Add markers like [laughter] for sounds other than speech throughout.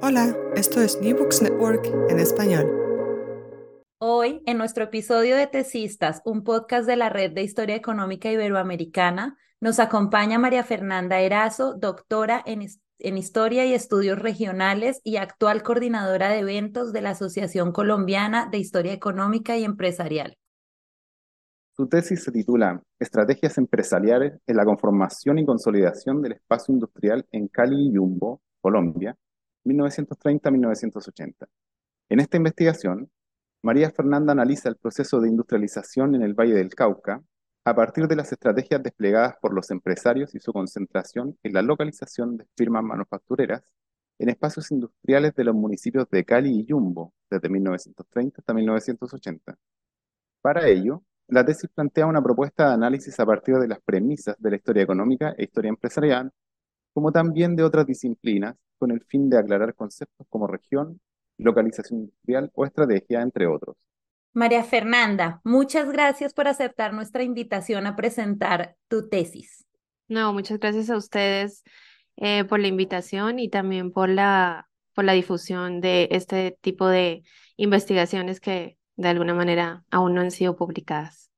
Hola, esto es New Books Network en español. Hoy, en nuestro episodio de Tesistas, un podcast de la Red de Historia Económica Iberoamericana, nos acompaña María Fernanda Erazo, doctora en, en Historia y Estudios Regionales y actual coordinadora de eventos de la Asociación Colombiana de Historia Económica y Empresarial. Su tesis se titula Estrategias empresariales en la conformación y consolidación del espacio industrial en Cali y Yumbo, Colombia, 1930-1980. En esta investigación, María Fernanda analiza el proceso de industrialización en el Valle del Cauca a partir de las estrategias desplegadas por los empresarios y su concentración en la localización de firmas manufactureras en espacios industriales de los municipios de Cali y Yumbo desde 1930 hasta 1980. Para ello, la tesis plantea una propuesta de análisis a partir de las premisas de la historia económica e historia empresarial, como también de otras disciplinas, con el fin de aclarar conceptos como región, localización industrial o estrategia, entre otros. María Fernanda, muchas gracias por aceptar nuestra invitación a presentar tu tesis. No, muchas gracias a ustedes eh, por la invitación y también por la, por la difusión de este tipo de investigaciones que de alguna manera aún no han sido publicadas.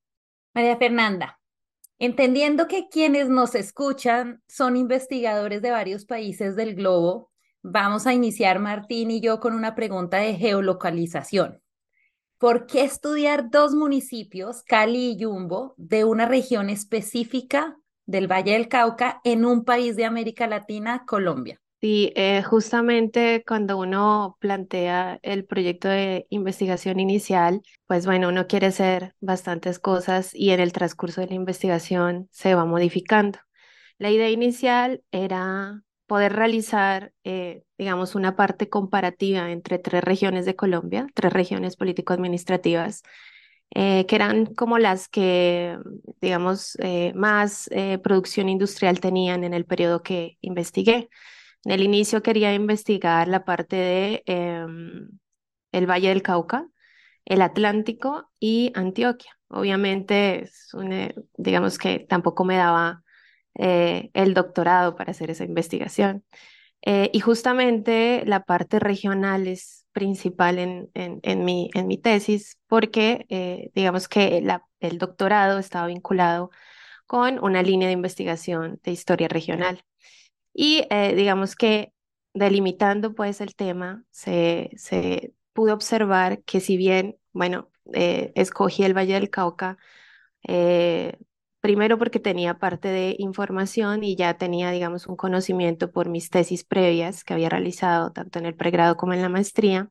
María Fernanda, entendiendo que quienes nos escuchan son investigadores de varios países del globo, vamos a iniciar Martín y yo con una pregunta de geolocalización. ¿Por qué estudiar dos municipios, Cali y Yumbo, de una región específica del Valle del Cauca en un país de América Latina, Colombia? Sí, eh, justamente cuando uno plantea el proyecto de investigación inicial, pues bueno, uno quiere hacer bastantes cosas y en el transcurso de la investigación se va modificando. La idea inicial era poder realizar, eh, digamos, una parte comparativa entre tres regiones de Colombia, tres regiones político-administrativas, eh, que eran como las que, digamos, eh, más producción industrial tenían en el periodo que investigué. En el inicio quería investigar la parte de em, el Valle del Cauca, el Atlántico y Antioquia. Obviamente, es digamos que tampoco me daba eh, el doctorado para hacer esa investigación. Eh, y justamente la parte regional es principal en, en, mi, en mi tesis porque eh, digamos que el doctorado estaba vinculado con una línea de investigación de historia regional. Y digamos que delimitando pues el tema, se, se pudo observar que si bien, bueno, escogí el Valle del Cauca, Primero porque tenía parte de información y ya tenía, digamos, un conocimiento por mis tesis previas que había realizado tanto en el pregrado como en la maestría.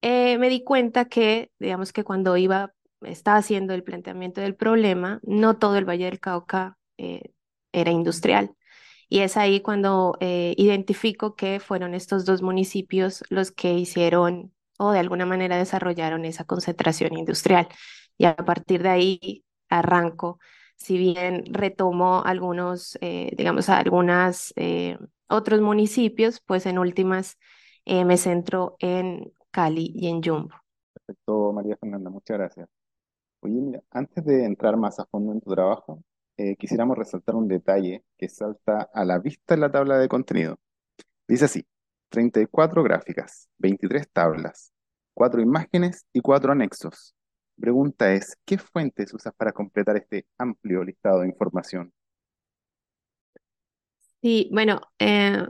Eh, me di cuenta que, digamos que cuando iba, estaba haciendo el planteamiento del problema, no todo el Valle del Cauca eh, era industrial. Y es ahí cuando eh, identifico que fueron estos dos municipios los que hicieron o de alguna manera desarrollaron esa concentración industrial. Y a partir de ahí arranco si bien retomo algunos, eh, digamos, algunos eh, otros municipios, pues en últimas eh, me centro en Cali y en Yumbo. Perfecto, María Fernanda, muchas gracias. Oye, mira, antes de entrar más a fondo en tu trabajo, quisiéramos resaltar un detalle que salta a la vista en la tabla de contenido. Dice así, 34 gráficas, 23 tablas, 4 imágenes y 4 anexos pregunta es, ¿qué fuentes usas para completar este amplio listado de información? Sí, bueno, eh,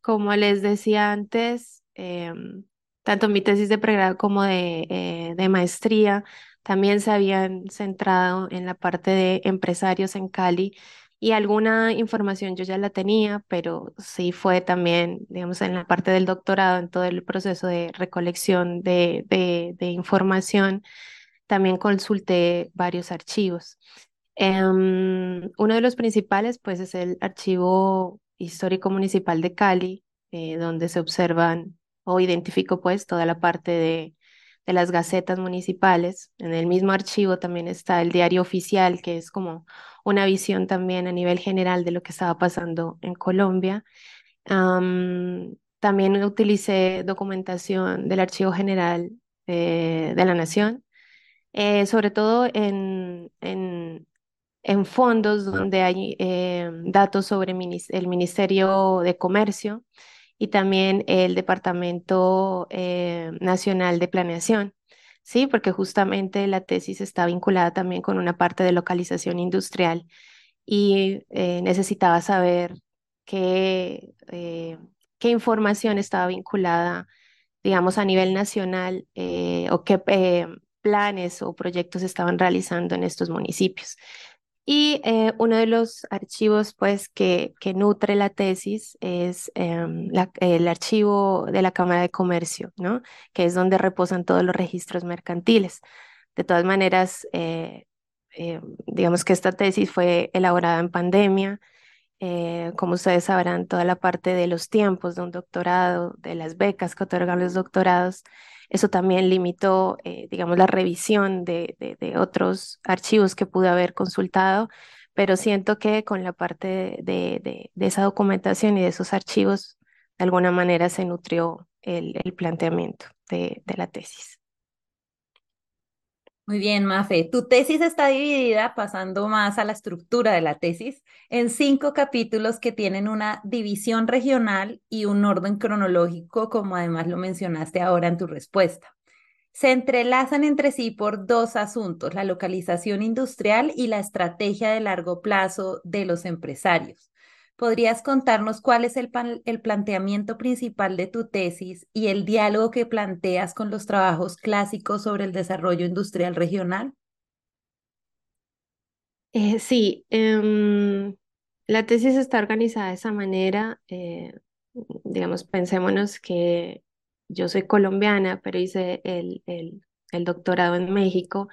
como les decía antes, em, tanto mi tesis de pregrado como de, eh, de maestría también se habían centrado en la parte de empresarios en Cali y alguna información yo ya la tenía, pero sí fue también, digamos, en la parte del doctorado, en todo el proceso de recolección de, de, de información también consulté varios archivos. Em, uno de los principales, pues, es el Archivo Histórico Municipal de Cali, donde se observan o identifico pues toda la parte de, de las gacetas municipales. En el mismo archivo también está el diario oficial, que es como una visión también a nivel general de lo que estaba pasando en Colombia. también utilicé documentación del Archivo General de la Nación, eh, sobre todo en, en, en, fondos donde hay eh, datos sobre el Ministerio de Comercio y también el Departamento eh, Nacional de Planeación. Sí, porque justamente la tesis está vinculada también con una parte de localización industrial y necesitaba saber qué, qué información estaba vinculada, digamos, a nivel nacional o qué planes o proyectos estaban realizando en estos municipios. Y eh, uno de los archivos pues, que, nutre la tesis es em, el archivo de la Cámara de Comercio, ¿no? que es donde reposan todos los registros mercantiles. De todas maneras, eh, eh, digamos que esta tesis fue elaborada en pandemia. Como ustedes sabrán, toda la parte de los tiempos de un doctorado, de las becas que otorgan los doctorados, eso también limitó, eh, digamos, la revisión de, otros archivos que pude haber consultado, pero siento que con la parte de, esa documentación y de esos archivos, de alguna manera se nutrió el planteamiento de la tesis. Muy bien, Mafe. Tu tesis está dividida, pasando más a la estructura de la tesis, en cinco capítulos que tienen una división regional y un orden cronológico, como además lo mencionaste ahora en tu respuesta. Se entrelazan entre sí por dos asuntos, la localización industrial y la estrategia de largo plazo de los empresarios. ¿Podrías contarnos cuál es el, planteamiento principal de tu tesis y el diálogo que planteas con los trabajos clásicos sobre el desarrollo industrial regional? Eh, sí, em, la tesis está organizada de esa manera. Eh, digamos, pensémonos que yo soy colombiana, pero hice el, el doctorado en México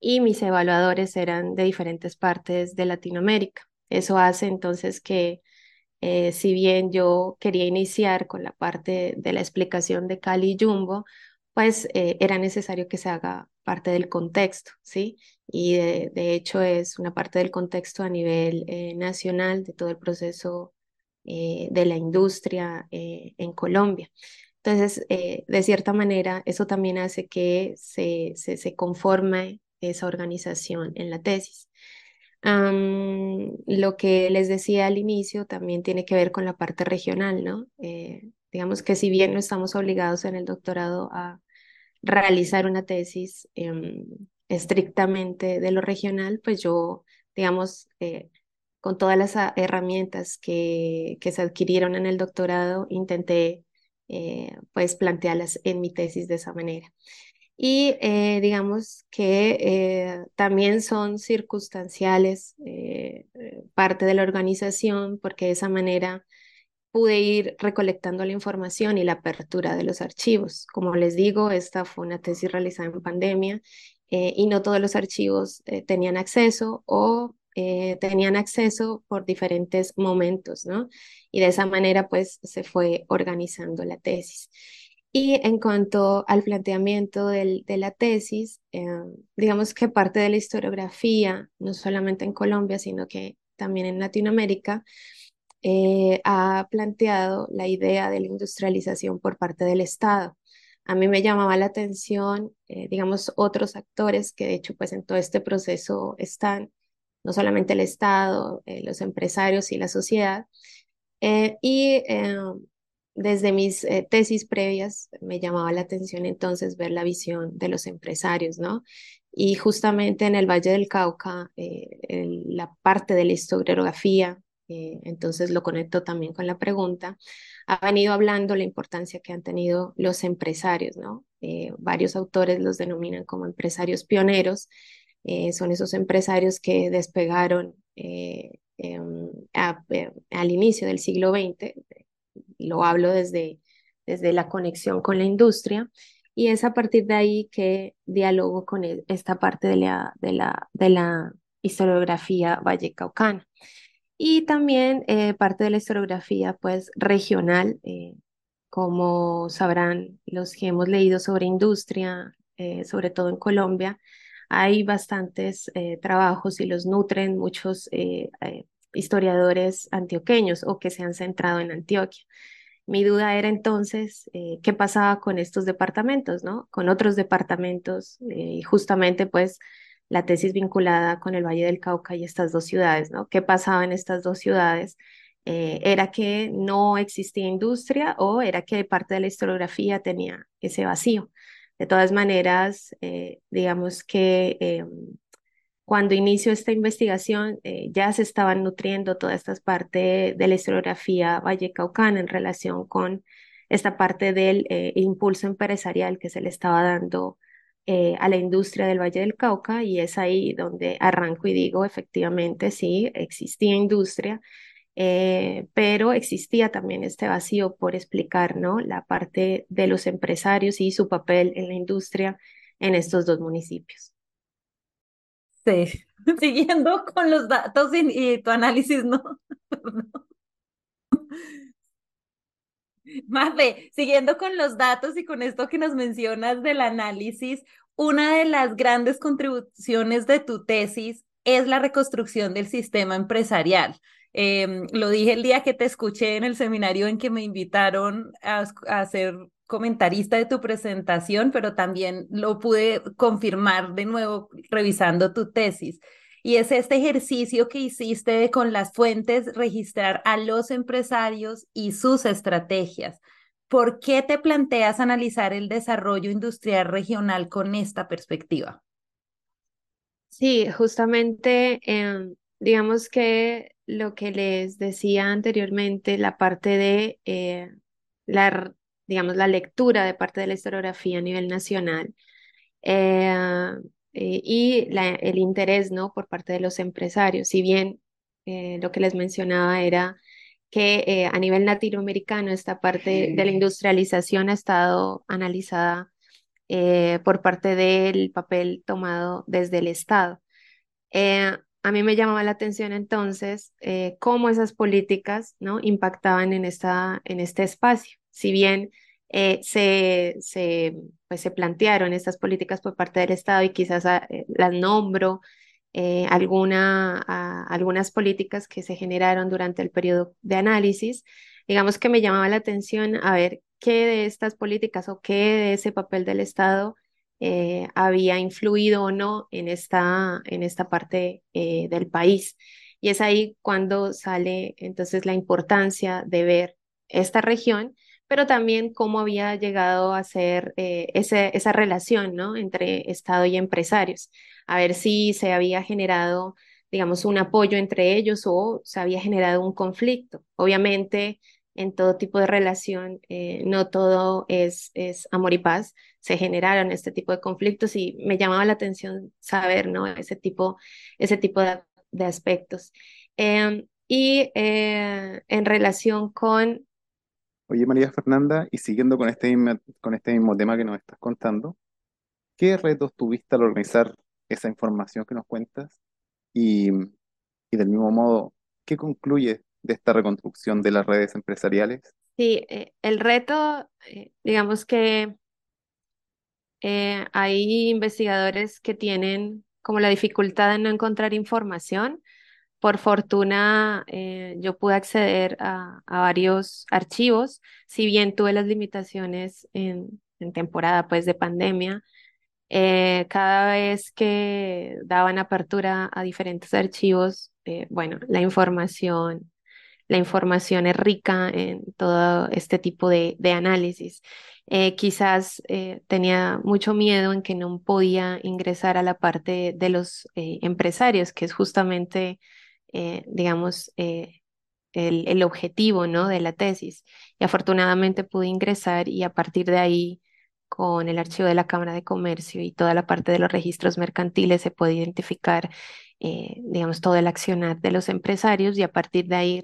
y mis evaluadores eran de diferentes partes de Latinoamérica. Eso hace entonces que, eh, si bien yo quería iniciar con la parte de la explicación de Cali y Jumbo, pues eh, era necesario que se haga parte del contexto, ¿sí? Y de, hecho es una parte del contexto a nivel eh, nacional de todo el proceso de la industria en Colombia. Entonces, de cierta manera, eso también hace que se, se, se conforme esa organización en la tesis lo que les decía al inicio también tiene que ver con la parte regional, ¿no? Eh, digamos que si bien no estamos obligados en el doctorado a realizar una tesis em, estrictamente de lo regional, pues yo, digamos, eh, con todas las herramientas que, que, se adquirieron en el doctorado, intenté eh, pues plantearlas en mi tesis de esa manera y eh, digamos que eh, también son circunstanciales eh, parte de la organización porque de esa manera pude ir recolectando la información y la apertura de los archivos. Como les digo, esta fue una tesis realizada en pandemia y no todos los archivos tenían acceso o tenían acceso por diferentes momentos, ¿no? Y de esa manera pues se fue organizando la tesis. Y en cuanto al planteamiento de la tesis, eh, digamos que parte de la historiografía, no solamente en Colombia, sino que también en Latinoamérica, eh, ha planteado la idea de la industrialización por parte del Estado. A mí me llamaba la atención, eh, digamos, otros actores que de hecho pues en todo este proceso están, no solamente el Estado, los empresarios y la sociedad. y desde mis eh, tesis previas me llamaba la atención entonces ver la visión de los empresarios, ¿no? Y justamente en el Valle del Cauca, eh, la parte de la historiografía, eh, entonces lo conecto también con la pregunta, ha venido hablando la importancia que han tenido los empresarios, ¿no? varios autores los denominan como empresarios pioneros, son esos empresarios que despegaron em, al inicio del siglo XX, lo hablo desde, desde la conexión con la industria, y es a partir de ahí que dialogo con esta parte de la, de la, de la historiografía vallecaucana. y también eh, parte de la historiografía pues regional, eh, como sabrán los que hemos leído sobre industria, eh, sobre todo en Colombia, hay bastantes trabajos y los nutren muchos historiadores antioqueños o que se han centrado en Antioquia. Mi duda era entonces qué pasaba con estos departamentos, ¿no? Con otros departamentos y justamente pues la tesis vinculada con el Valle del Cauca y estas dos ciudades, ¿no? ¿Qué pasaba en estas dos ciudades? Eh, ¿Era que no existía industria o era que parte de la historiografía tenía ese vacío? De todas maneras, eh, digamos que em, cuando inició esta investigación eh, ya se estaban nutriendo todas estas partes de la historiografía vallecaucana en relación con esta parte del impulso empresarial que se le estaba dando eh, a la industria del Valle del Cauca y es ahí donde arranco y digo, efectivamente, sí, existía industria, eh, pero existía también este vacío por explicar, ¿no? La parte de los empresarios y su papel en la industria en estos dos municipios. Sí, [laughs] siguiendo con los datos y, tu análisis, ¿no? [laughs] Mafe, siguiendo con los datos y con esto que nos mencionas del análisis, una de las grandes contribuciones de tu tesis es la reconstrucción del sistema empresarial. Em, lo dije el día que te escuché en el seminario en que me invitaron a, ser comentarista de tu presentación, pero también lo pude confirmar de nuevo revisando tu tesis. Y es este ejercicio que hiciste con las fuentes, registrar a los empresarios y sus estrategias. ¿Por qué te planteas analizar el desarrollo industrial regional con esta perspectiva? Sí, justamente, em, digamos que lo que les decía anteriormente, la parte de eh, la, digamos, la lectura de parte de la historiografía a nivel nacional, eh, eh, y el interés ¿no? por parte de los empresarios. Si bien eh, lo que les mencionaba era que eh, a nivel latinoamericano esta parte de la industrialización ha estado analizada por parte del papel tomado desde el Estado. a mí me llamaba la atención entonces cómo esas políticas ¿no? impactaban en, esta, en este espacio. Si bien eh, se, se, pues se plantearon estas políticas por parte del Estado y quizás ah, eh, las nombro, eh, alguna, ah, algunas políticas que se generaron durante el periodo de análisis. Digamos que me llamaba la atención a ver qué de estas políticas o qué de ese papel del Estado había influido o no en esta, en esta parte del país. Y es ahí cuando sale entonces la importancia de ver esta región pero también cómo había llegado a ser eh, esa relación ¿no? entre Estado y empresarios, a ver si se había generado, digamos, un apoyo entre ellos o se había generado un conflicto. Obviamente, en todo tipo de relación, eh, no todo es, es amor y paz, se generaron este tipo de conflictos y me llamaba la atención saber ¿no? ese tipo, ese tipo de, aspectos. Em, y eh, en relación con Oye, María Fernanda, y siguiendo con este mismo, con este mismo tema que nos estás contando, ¿qué retos tuviste al organizar esa información que nos cuentas? Y, y del mismo modo, ¿qué concluye de esta reconstrucción de las redes empresariales? Sí, eh, el reto, eh, digamos que eh, hay investigadores que tienen como la dificultad de no encontrar información por fortuna, eh, yo pude acceder a, varios archivos, si bien tuve las limitaciones en, temporada pues, de pandemia. Eh, cada vez que daban apertura a diferentes archivos, eh, bueno, la información, la información es rica en todo este tipo de, de análisis. quizás tenía mucho miedo en que no podía ingresar a la parte de los empresarios, que es justamente eh, digamos, eh, el, el, objetivo ¿no? de la tesis. Y afortunadamente pude ingresar y a partir de ahí, con el archivo de la Cámara de Comercio y toda la parte de los registros mercantiles, se puede identificar, eh, digamos, todo el accionar de los empresarios y a partir de ahí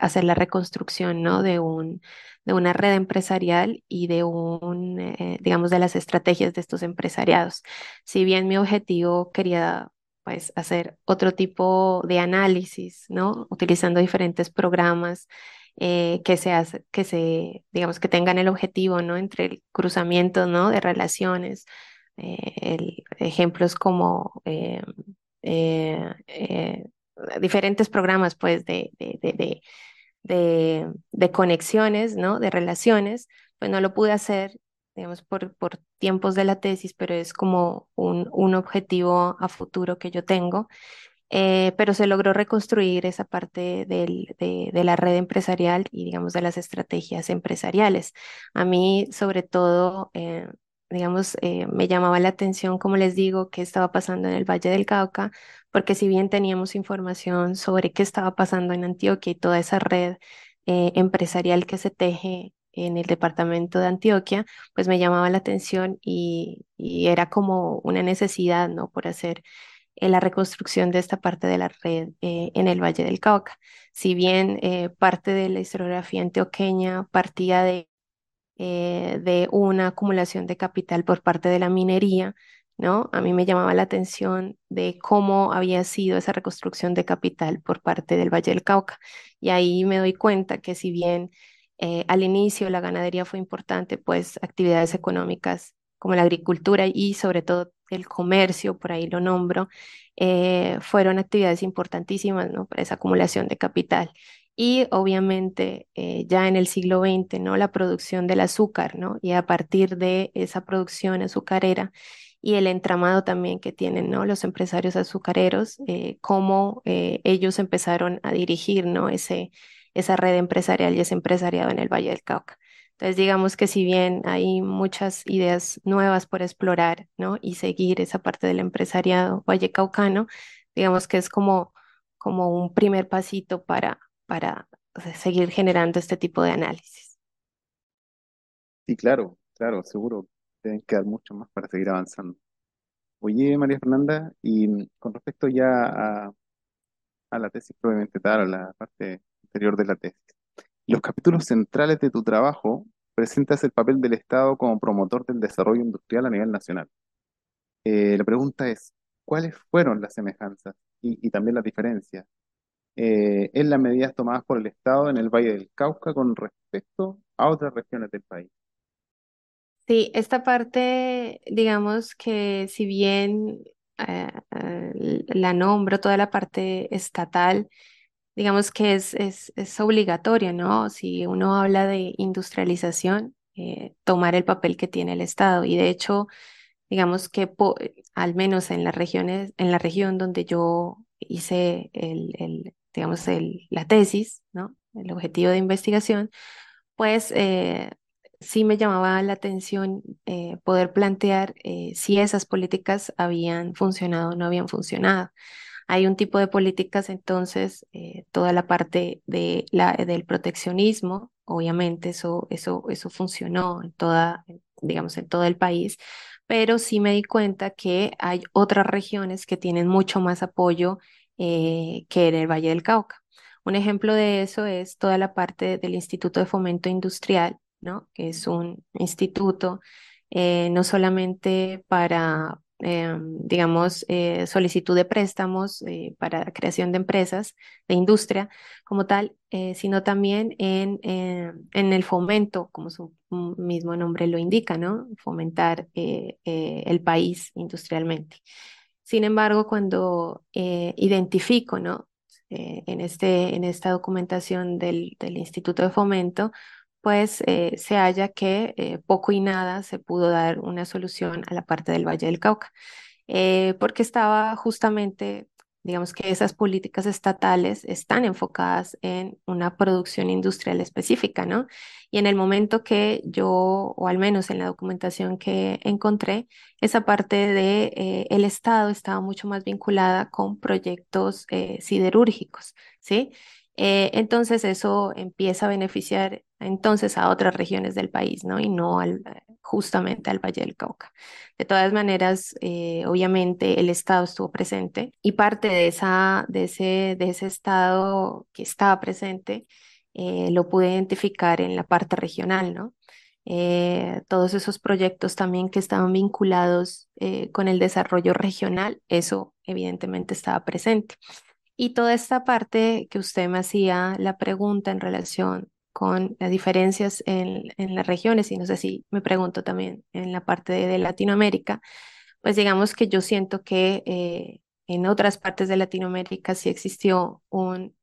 hacer la reconstrucción ¿no? de, un, de una red empresarial y de un, digamos, de las estrategias de estos empresariados. Si bien mi objetivo quería pues hacer otro tipo de análisis, ¿no? Utilizando diferentes programas eh, que se hace, que se, digamos, que tengan el objetivo, ¿no? Entre el cruzamiento, ¿no? De relaciones, eh, ejemplos como eh, diferentes programas, pues, de, de, de, de conexiones, ¿no? De relaciones, pues no lo pude hacer digamos, por, por tiempos de la tesis, pero es como un, un objetivo a futuro que yo tengo. Eh, pero se logró reconstruir esa parte del, de, de, la red empresarial y, digamos, de las estrategias empresariales. A mí, sobre todo, eh, digamos, eh, me llamaba la atención, como les digo, qué estaba pasando en el Valle del Cauca, porque si bien teníamos información sobre qué estaba pasando en Antioquia y toda esa red empresarial que se teje en el departamento de Antioquia, pues me llamaba la atención y, era como una necesidad, ¿no? Por hacer eh, la reconstrucción de esta parte de la red eh, en el Valle del Cauca. Si bien eh, parte de la historiografía antioqueña partía de, de una acumulación de capital por parte de la minería, ¿no? A mí me llamaba la atención de cómo había sido esa reconstrucción de capital por parte del Valle del Cauca. Y ahí me doy cuenta que si bien eh, al inicio la ganadería fue importante, pues actividades económicas como la agricultura y sobre todo el comercio, por ahí lo nombro, eh, fueron actividades importantísimas para esa acumulación de capital. Y obviamente eh, ya en el siglo XX, ¿no? la producción del azúcar, ¿no? y a partir de esa producción azucarera y el entramado también que tienen ¿no? los empresarios azucareros, cómo ellos empezaron a dirigir ¿no? ese, esa red empresarial y ese empresariado en el Valle del Cauca. Entonces, digamos que si bien hay muchas ideas nuevas por explorar, ¿no? Y seguir esa parte del empresariado valle caucano, digamos que es como, como un primer pasito para, para seguir generando este tipo de análisis. Sí, claro, claro, seguro. Deben quedar mucho más para seguir avanzando. Oye, María Fernanda, y con respecto ya a, la tesis probablemente tal, la parte de la tesis. Los capítulos centrales de tu trabajo presentas el papel del Estado como promotor del desarrollo industrial a nivel nacional. Eh, la pregunta es, ¿cuáles fueron las semejanzas y, también las diferencias eh, en las medidas tomadas por el Estado en el Valle del Cauca con respecto a otras regiones del país? Sí, esta parte, digamos que si bien eh, la nombro, toda la parte estatal, digamos que es, es, es obligatorio, ¿no? Si uno habla de industrialización, eh, tomar el papel que tiene el Estado. Y de hecho, digamos que al menos en las regiones, en la región donde yo hice el, el digamos, el, la tesis, ¿no? El objetivo de investigación, pues eh, sí me llamaba la atención eh, poder plantear si esas políticas habían funcionado o no habían funcionado. Hay un tipo de políticas, entonces, eh, toda la parte de la, del proteccionismo, obviamente eso, eso, eso funcionó en toda, digamos, en todo el país, pero sí me di cuenta que hay otras regiones que tienen mucho más apoyo eh, que en el Valle del Cauca. Un ejemplo de eso es toda la parte del Instituto de Fomento Industrial, ¿no? que es un instituto eh, no solamente para, Em, digamos, eh, solicitud de préstamos eh, para creación de empresas, de industria como tal, eh, sino también en, en el fomento, como su mismo nombre lo indica, ¿no? Fomentar el país industrialmente. Sin embargo, cuando identifico, ¿no? en, este, en esta documentación del, del Instituto de Fomento, pues eh, se halla que eh, poco y nada se pudo dar una solución a la parte del Valle del Cauca, eh, porque estaba justamente, digamos que esas políticas estatales están enfocadas en una producción industrial específica, ¿no? Y en el momento que yo, o al menos en la documentación que encontré, esa parte del el Estado estaba mucho más vinculada con proyectos siderúrgicos, ¿sí? Entonces eso empieza a beneficiar entonces a otras regiones del país, ¿no? Y no al, justamente al Valle del Cauca. De todas maneras, eh, obviamente el Estado estuvo presente y parte de, esa, de, ese, de ese Estado que estaba presente eh, lo pude identificar en la parte regional, ¿no? eh, todos esos proyectos también que estaban vinculados eh, con el desarrollo regional, eso evidentemente estaba presente. Y toda esta parte que usted me hacía la pregunta en relación con las diferencias en, las regiones, y no sé si me pregunto también en la parte de, Latinoamérica, pues digamos que yo siento que eh, en otras partes de Latinoamérica sí existió un,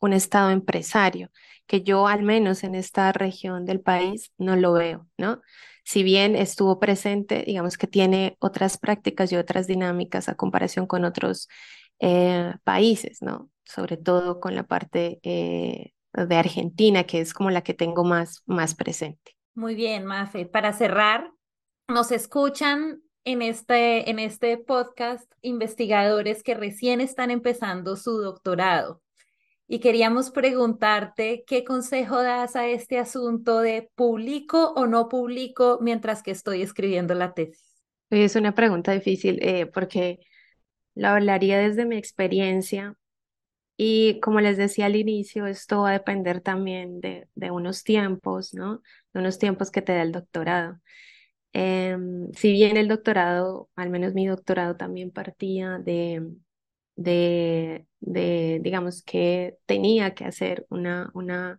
un estado empresario, que yo al menos en esta región del país no lo veo, ¿no? Si bien estuvo presente, digamos que tiene otras prácticas y otras dinámicas a comparación con otros eh, países, ¿no? Sobre todo con la parte eh, de Argentina, que es como la que tengo más, más presente. Muy bien, Mafe. Para cerrar, nos escuchan en este, en este podcast investigadores que recién están empezando su doctorado y queríamos preguntarte qué consejo das a este asunto de publico o no publico mientras que estoy escribiendo la tesis. Es una pregunta difícil eh, porque lo hablaría desde mi experiencia y como les decía al inicio, esto va a depender también de, de unos tiempos, ¿no? De unos tiempos que te da el doctorado. Em, si bien el doctorado, al menos mi doctorado también partía de, de, de, digamos, que tenía que hacer una, una,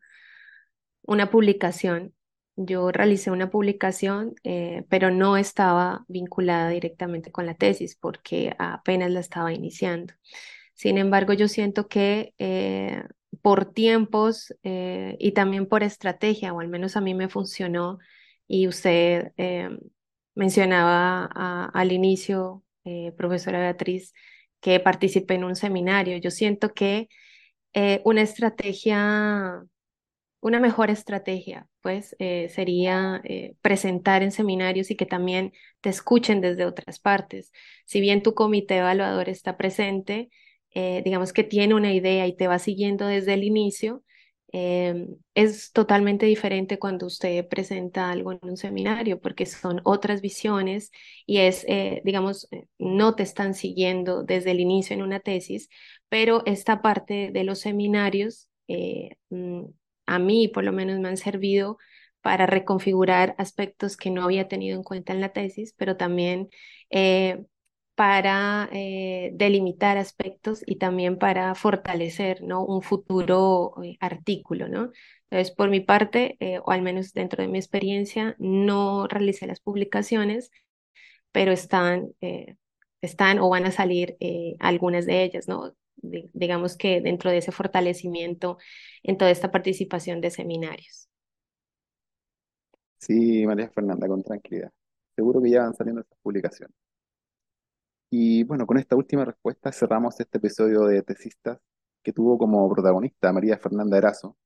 una publicación. Yo realicé una publicación, eh, pero no estaba vinculada directamente con la tesis porque apenas la estaba iniciando. Sin embargo, yo siento que eh, por tiempos eh, y también por estrategia, o al menos a mí me funcionó, y usted mencionaba al inicio, profesora Beatriz, que participé en un seminario. Yo siento que una estrategia, una mejor estrategia, pues eh, sería eh, presentar en seminarios y que también te escuchen desde otras partes. Si bien tu comité evaluador está presente, digamos que tiene una idea y te va siguiendo desde el inicio, es totalmente diferente cuando usted presenta algo en un seminario porque son otras visiones y es, eh, digamos, eh, no te están siguiendo desde el inicio en una tesis, pero esta parte de los seminarios eh, mm, a mí por lo menos me han servido para reconfigurar aspectos que no había tenido en cuenta en la tesis, pero también para eh, delimitar aspectos y también para fortalecer ¿no? un futuro eh, artículo. ¿no? Entonces, por mi parte, eh, o al menos dentro de mi experiencia, no realicé las publicaciones, pero están, están o van a salir algunas de ellas, ¿no? Digamos que dentro de ese fortalecimiento en toda esta participación de seminarios. Sí, María Fernanda, con tranquilidad. Seguro que ya van saliendo estas publicaciones. Y bueno, con esta última respuesta cerramos este episodio de Tesistas, que tuvo como protagonista a María Fernanda Erazo,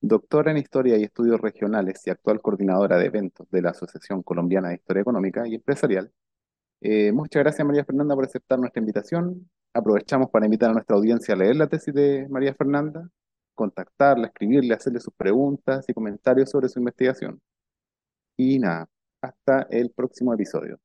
doctora en Historia y Estudios Regionales y actual coordinadora de eventos de la Asociación Colombiana de Historia Económica y Empresarial. Eh, muchas gracias María Fernanda por aceptar nuestra invitación. Aprovechamos para invitar a nuestra audiencia a leer la tesis de María Fernanda, contactarla, escribirle, hacerle sus preguntas y comentarios sobre su investigación. Y nada, hasta el próximo episodio.